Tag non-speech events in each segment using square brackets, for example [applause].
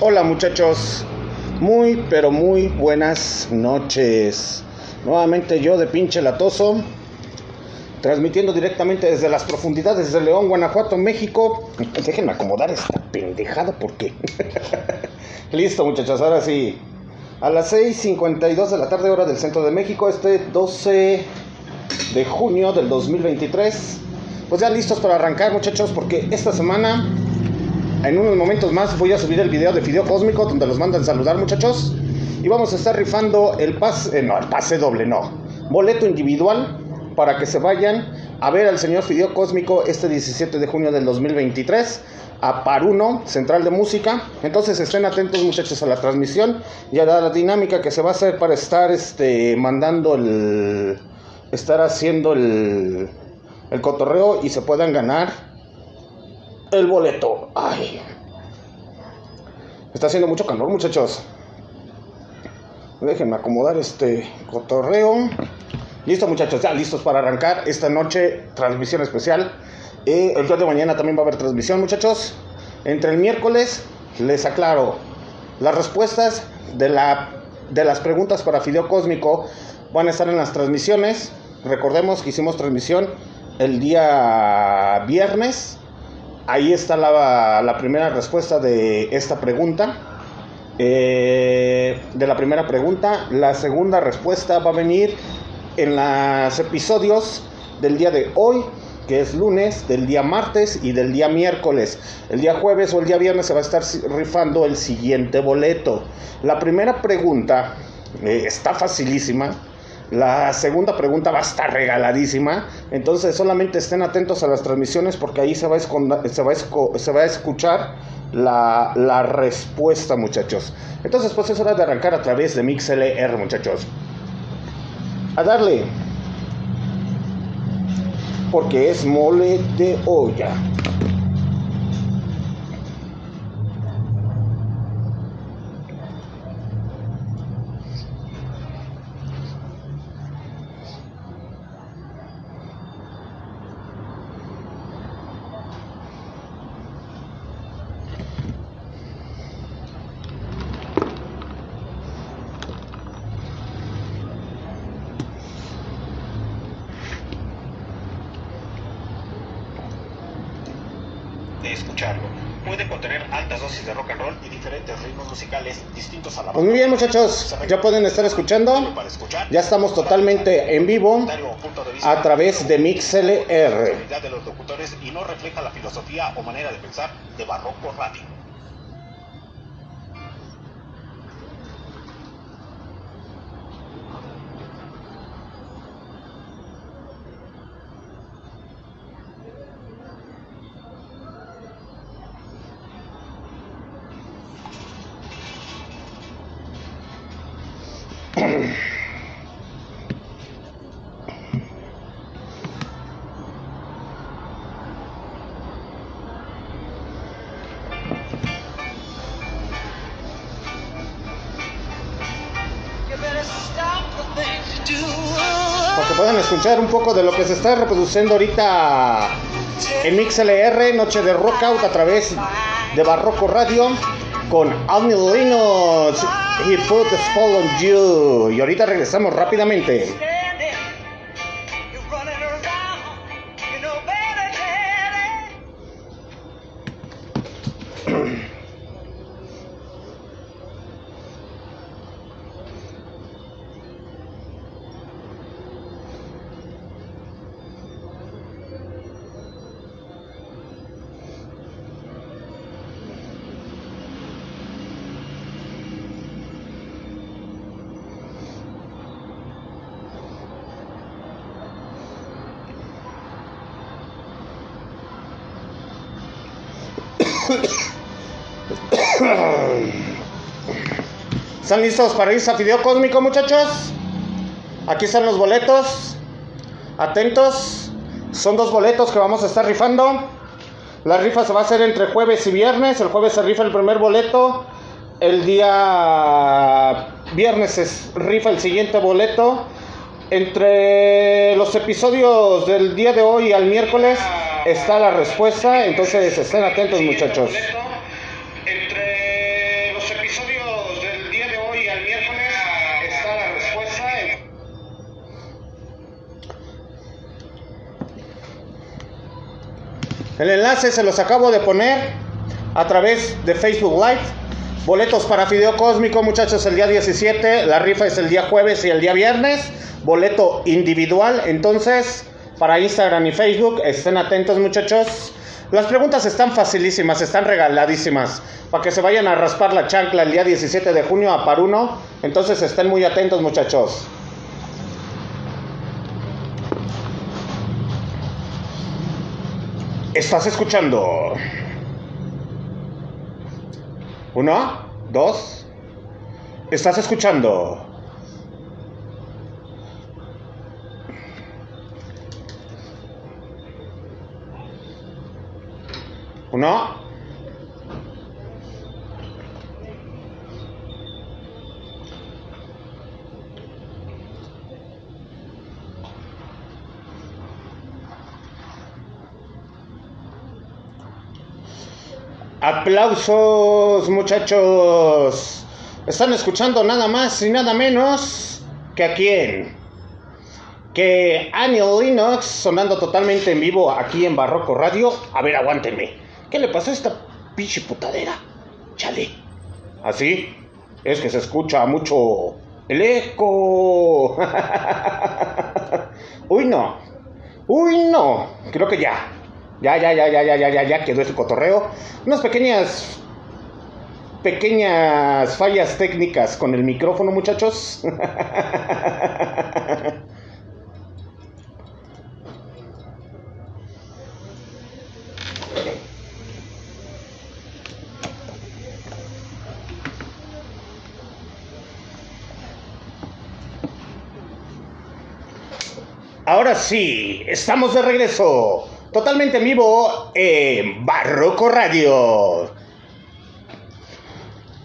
Hola muchachos, muy pero muy buenas noches. Nuevamente yo de pinche latoso, transmitiendo directamente desde las profundidades de León, Guanajuato, México. Déjenme acomodar esta pendejada porque... [laughs] Listo muchachos, ahora sí. A las 6.52 de la tarde hora del centro de México, este 12 de junio del 2023. Pues ya listos para arrancar muchachos porque esta semana en unos momentos más voy a subir el video de Fideo Cósmico donde los mandan saludar muchachos. Y vamos a estar rifando el pase, eh, no, el pase doble, no. Boleto individual para que se vayan a ver al señor Fideo Cósmico este 17 de junio del 2023 a Paruno, Central de Música. Entonces estén atentos muchachos a la transmisión y a la dinámica que se va a hacer para estar este, mandando el... estar haciendo el, el cotorreo y se puedan ganar el boleto. Ay. Está haciendo mucho calor, muchachos. Déjenme acomodar este cotorreo. Listo, muchachos, ya listos para arrancar esta noche. Transmisión especial. Eh, el día de mañana también va a haber transmisión, muchachos. Entre el miércoles, les aclaro, las respuestas de, la, de las preguntas para Fideo Cósmico van a estar en las transmisiones. Recordemos que hicimos transmisión el día viernes ahí está la, primera respuesta de esta pregunta. Eh, de la primera pregunta. La segunda respuesta va a venir en los episodios del día de hoy, que es lunes, del día martes y del día miércoles. El día jueves o el día viernes se va a estar rifando el siguiente boleto. La primera pregunta eh, está facilísima la segunda pregunta va a estar regaladísima. Entonces solamente estén atentos a las transmisiones porque ahí se va a, escuchar la, la, respuesta, muchachos. Entonces pues es hora de arrancar a través de MixLR, muchachos. A darle. Porque es mole de olla. Puede contener altas dosis de rock and roll y diferentes ritmos musicales distintos a la Pues muy bien, muchachos, ya pueden estar escuchando. Ya estamos totalmente en vivo a través de MixLR. de los locutores y no refleja la filosofía o manera de pensar de Barroco Radio. Puedan escuchar un poco de lo que se está reproduciendo ahorita en MixLR, Noche de Rockout a través de Barroco Radio con Annie Linus. He put the spell on you. Y ahorita regresamos rápidamente. [coughs] ¿Están listos para irse a Fideo Cósmico, muchachos? Aquí están los boletos. Atentos. Son dos boletos que vamos a estar rifando. La rifa se va a hacer entre jueves y viernes. El jueves se rifa el primer boleto. El día viernes se rifa el siguiente boleto. Entre los episodios del día de hoy al miércoles está la respuesta, entonces estén atentos muchachos. El enlace se los acabo de poner a través de Facebook Live. Boletos para Fideo Cósmico, muchachos, el día 17. La rifa es el día jueves y el día viernes. Boleto individual. Entonces, para Instagram y Facebook, estén atentos, muchachos. Las preguntas están facilísimas, están regaladísimas. Para que se vayan a raspar la chancla el día 17 de junio a par uno. Entonces estén muy atentos, muchachos. Estás escuchando. Uno, dos. Estás escuchando. Uno. Aplausos, muchachos. Están escuchando nada más y nada menos que a quién. Que Annie Linux sonando totalmente en vivo aquí en Barroco Radio. A ver, aguántenme. ¿Qué le pasó a esta pinche putadera? Chale. ¿Así? Es que se escucha mucho el eco. [laughs] Uy, no. Uy, no. Creo que ya. Ya, ya, ya, ya, ya, ya, ya, ya quedó ese cotorreo. Unas pequeñas. Pequeñas fallas técnicas con el micrófono, muchachos. [laughs] Ahora sí, estamos de regreso totalmente en vivo en Barroco Radio.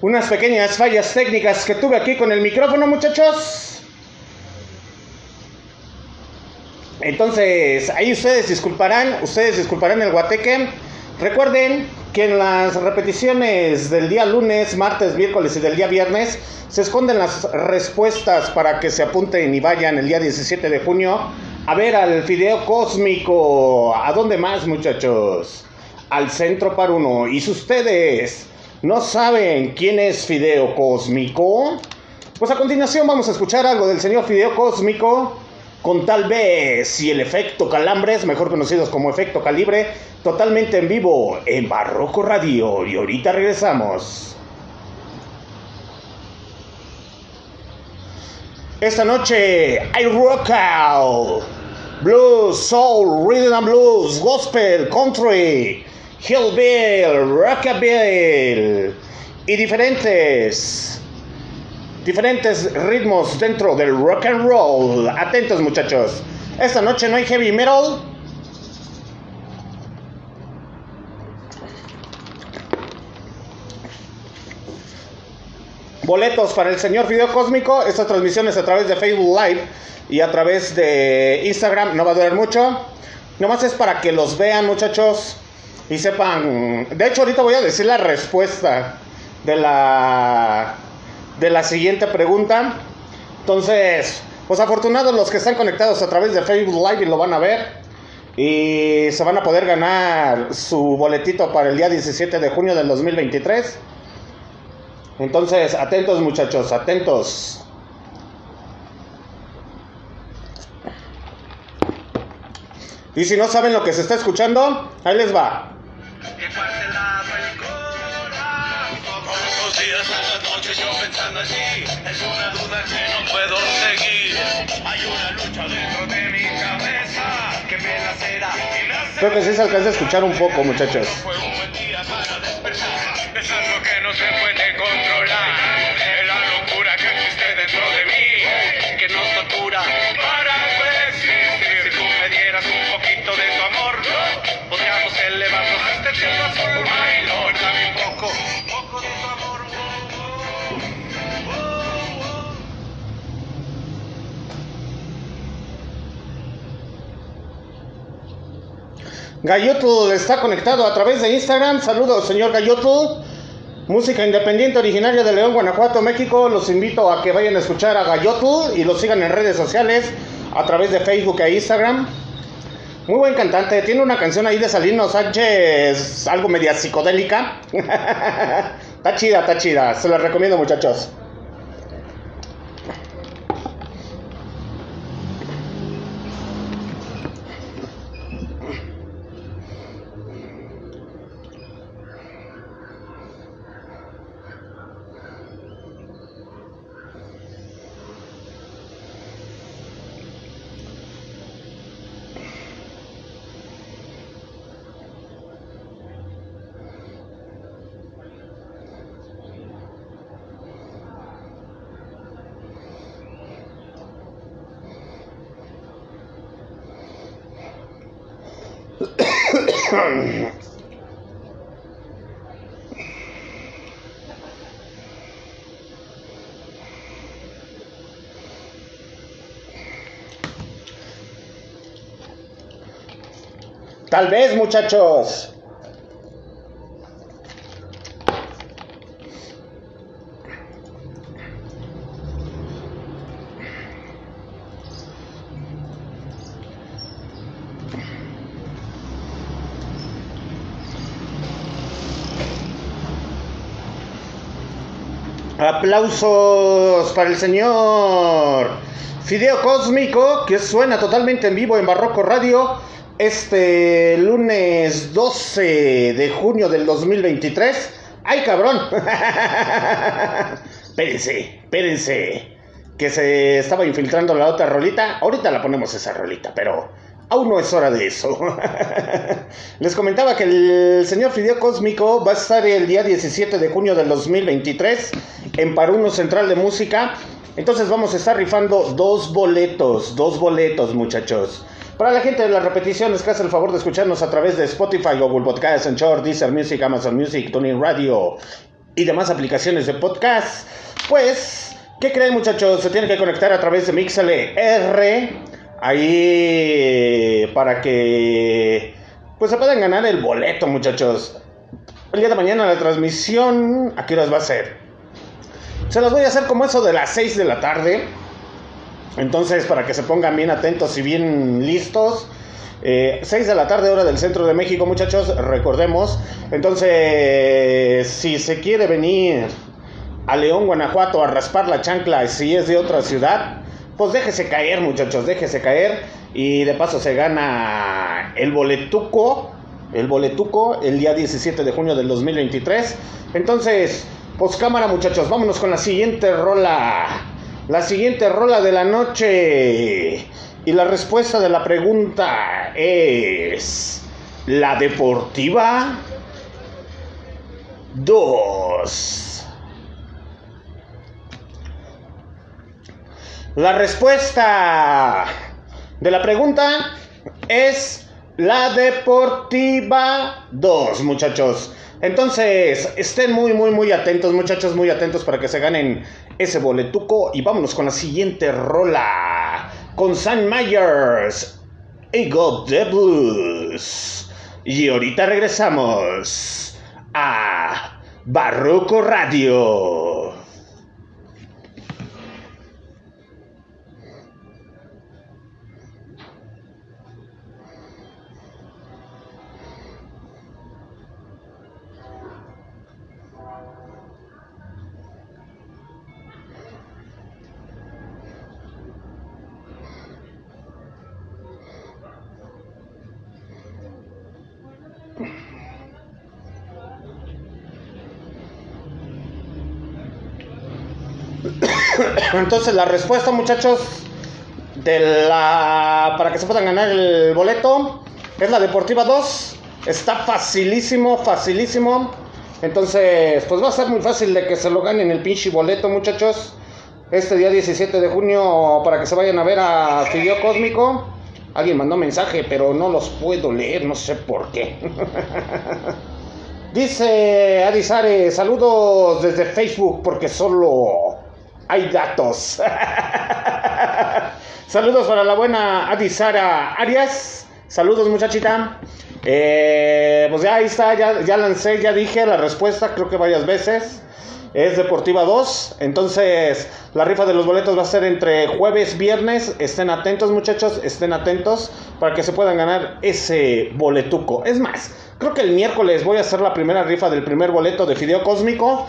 Unas pequeñas fallas técnicas que tuve aquí con el micrófono, muchachos. Entonces, ahí ustedes disculparán, ustedes disculparán el guateque. Recuerden que en las repeticiones del día lunes, martes, miércoles y del día viernes se esconden las respuestas para que se apunten y vayan el día 17 de junio a ver al Fideo Cósmico. ¿A dónde más, muchachos? Al Centro para Uno. ¿Y si ustedes no saben quién es Fideo Cósmico? Pues a continuación vamos a escuchar algo del señor Fideo Cósmico con tal vez y el efecto calambres, mejor conocidos como efecto calibre, totalmente en vivo en Barroco Radio. Y ahorita regresamos. Esta noche hay rock out blues, soul, rhythm and blues, gospel, country, hillbill, rockabilly y diferentes diferentes ritmos dentro del rock and roll. Atentos muchachos. Esta noche no hay heavy metal. Boletos para el señor Video Cósmico. Estas transmisiones a través de Facebook Live y a través de Instagram. No va a durar mucho. Nomás es para que los vean, muchachos. Y sepan. De hecho, ahorita voy a decir la respuesta de la. De la siguiente pregunta. Entonces, pues afortunados los que están conectados a través de Facebook Live y lo van a ver. Y se van a poder ganar su boletito para el día 17 de junio del 2023. Entonces, atentos muchachos, atentos. Y si no saben lo que se está escuchando, ahí les va. Todos los días a las noches yo pensando así, es una duda que no puedo seguir. Hay una lucha dentro de mi cabeza que me lacera. Creo que sí se alcanza a escuchar un poco, muchachos. Fue un buen día Gayotl está conectado a través de Instagram. Saludos, señor Gayotl. Música independiente originaria de León, Guanajuato, México. Los invito a que vayan a escuchar a Gayotl y lo sigan en redes sociales a través de Facebook e Instagram. Muy buen cantante. Tiene una canción ahí de Salino Sánchez, algo media psicodélica. [laughs] está chida, está chida. Se la recomiendo, muchachos. Tal vez, muchachos. Aplausos para el señor Fideo Cósmico, que suena totalmente en vivo en Barroco Radio este lunes 12 de junio del 2023. ¡Ay, cabrón! [laughs] espérense, espérense. Que se estaba infiltrando la otra rolita. Ahorita la ponemos esa rolita, pero aún no es hora de eso. [laughs] Les comentaba que el señor Fideo Cósmico va a estar el día 17 de junio del 2023 en Paruno Central de Música. Entonces vamos a estar rifando dos boletos, dos boletos muchachos. Para la gente de las repeticiones que hace el favor de escucharnos a través de Spotify, Google Podcasts, Anchor, Deezer Music, Amazon Music, TuneIn Radio y demás aplicaciones de podcast, pues, ¿qué creen muchachos? Se tienen que conectar a través de MixLR ahí para que pues se puedan ganar el boleto muchachos. El día de mañana la transmisión, ¿a qué va a ser? Se las voy a hacer como eso de las 6 de la tarde. Entonces, para que se pongan bien atentos y bien listos. 6 eh, de la tarde, hora del centro de México, muchachos, recordemos. Entonces, si se quiere venir a León, Guanajuato, a raspar la chancla, si es de otra ciudad, pues déjese caer, muchachos, déjese caer. Y de paso se gana el boletuco, el boletuco, el día 17 de junio del 2023. Entonces, pues cámara, muchachos, vámonos con la siguiente rola. La siguiente rola de la noche. Y la respuesta de la pregunta es... ¿La deportiva? 2. La respuesta de la pregunta es la deportiva 2, muchachos. Entonces, estén muy, muy, muy atentos, muchachos, muy atentos para que se ganen ese boletuco. Y vámonos con la siguiente rola. Con Sam Myers, the Blues. Y ahorita regresamos a Barroco Radio. Entonces la respuesta, muchachos, de la para que se puedan ganar el boleto es la Deportiva 2. Está facilísimo, facilísimo. Entonces, pues va a ser muy fácil de que se lo ganen el pinche boleto, muchachos. Este día 17 de junio para que se vayan a ver a Fideo Cósmico. Alguien mandó mensaje, pero no los puedo leer, no sé por qué. [laughs] Dice Adisare, saludos desde Facebook porque solo hay datos. [laughs] Saludos para la buena Adisara Arias. Saludos muchachita. Eh, pues ya ahí está, ya, lancé, ya dije la respuesta, creo que varias veces. es Deportiva 2. Entonces, la rifa de los boletos va a ser entre jueves, viernes. Estén atentos, muchachos, estén atentos para que se puedan ganar ese boletuco. Es más, creo que el miércoles voy a hacer la primera rifa del primer boleto de Fideo Cósmico.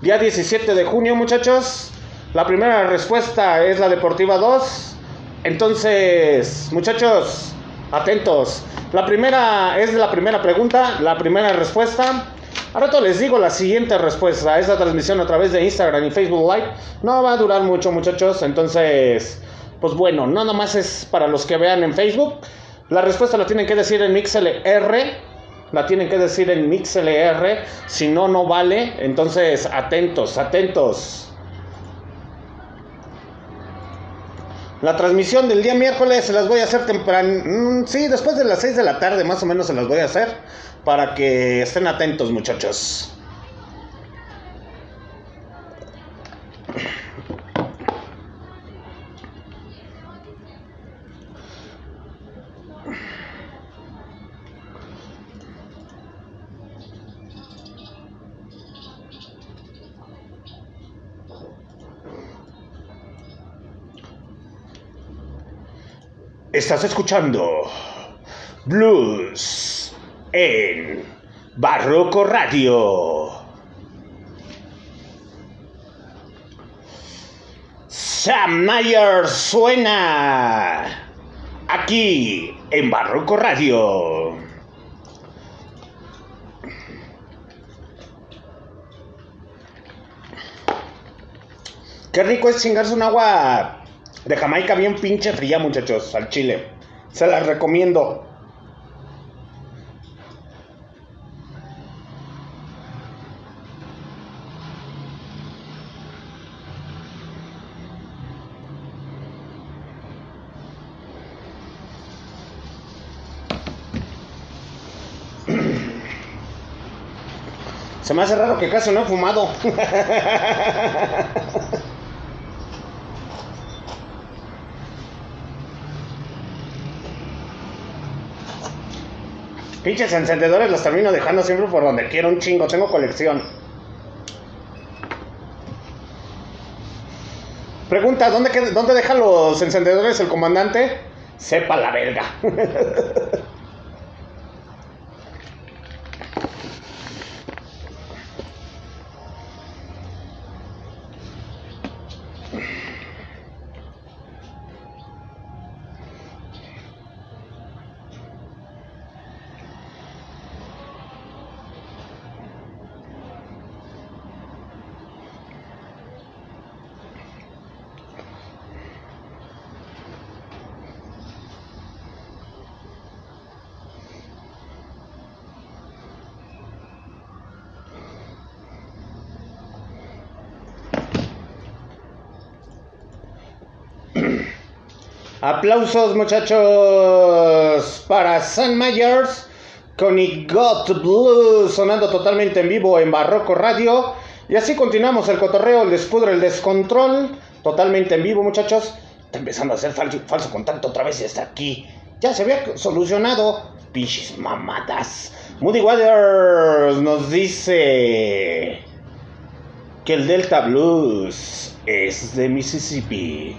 Día 17 de junio, muchachos. La primera respuesta es la Deportiva 2. Entonces, muchachos, atentos. La primera es la primera pregunta, la primera respuesta. A rato les digo la siguiente respuesta. Esta transmisión a través de Instagram y Facebook Live no va a durar mucho, muchachos. Entonces, pues bueno, no nomás es para los que vean en Facebook. La respuesta la tienen que decir en MixLR. La tienen que decir en MixLR. Si no, no vale. Entonces, atentos, atentos. La transmisión del día miércoles se las voy a hacer temprano. Mm, sí, después de las 6 de la tarde más o menos se las voy a hacer para que estén atentos muchachos. Estás escuchando Blues en Barroco Radio. Sam Mayer suena aquí en Barroco Radio. Qué rico es chingarse un agua de Jamaica bien pinche fría, muchachos, al chile. Se las recomiendo. Se me hace raro que casi no he fumado. [laughs] Pinches encendedores los termino dejando siempre por donde quiero un chingo. Tengo colección. Pregunta, ¿dónde, ¿dónde deja los encendedores el comandante? Sepa la verga. [laughs] Aplausos muchachos para San Myers con It Got Blue sonando totalmente en vivo en Barroco Radio. Y así continuamos el cotorreo, el despudre, el descontrol, totalmente en vivo muchachos. Está empezando a hacer falso, falso contacto otra vez y está aquí. Ya se había solucionado. Pinches mamadas. Moody Waters nos dice que el Delta Blues es de Mississippi.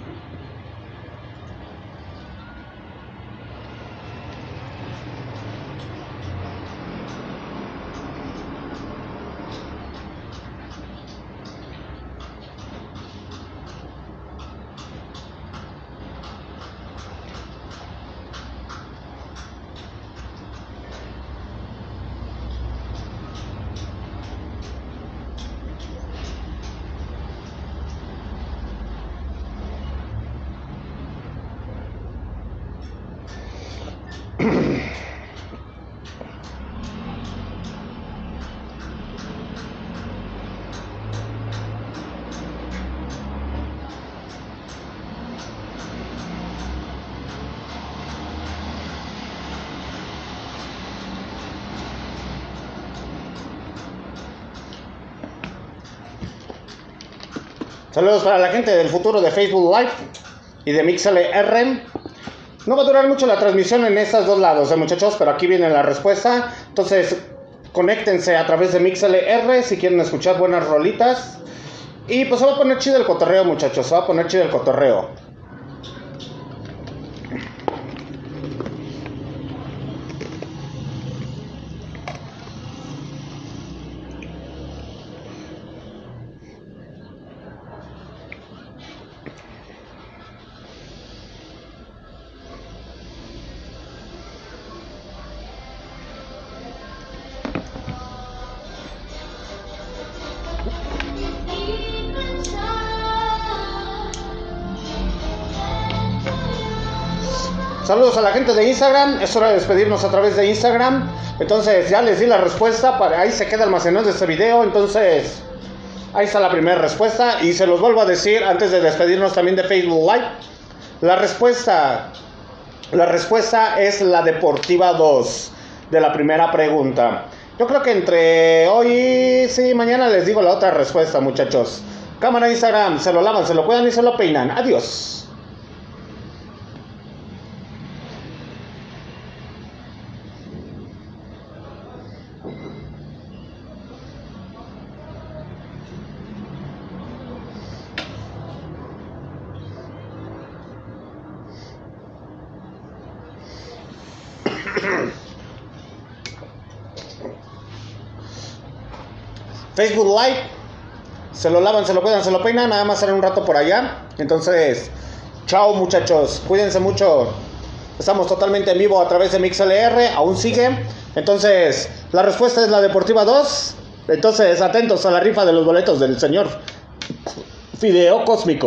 Saludos para la gente del futuro de Facebook Live y de MixLR. No va a durar mucho la transmisión en estos dos lados, ¿eh, muchachos, pero aquí viene la respuesta. Entonces, conéctense a través de MixLR si quieren escuchar buenas rolitas. Y pues se va a poner chido el cotorreo, muchachos. Se va a poner chido el cotorreo. Saludos a la gente de Instagram. Es hora de despedirnos a través de Instagram. Entonces ya les di la respuesta. Para, ahí se queda almacenado este video. Entonces ahí está la primera respuesta. Y se los vuelvo a decir antes de despedirnos también de Facebook Live. La respuesta, la respuesta es la Deportiva 2 de la primera pregunta. Yo creo que entre hoy, sí, mañana les digo la otra respuesta, muchachos. Cámara Instagram, se lo lavan, se lo cuidan y se lo peinan. Adiós. Facebook Live. Se lo lavan, se lo cuidan, se lo peinan. Nada más en un rato por allá. Entonces, chao muchachos. Cuídense mucho. Estamos totalmente en vivo a través de MixLR. Aún sigue. Entonces, la respuesta es la Deportiva 2. Entonces, atentos a la rifa de los boletos del señor Fideo Cósmico.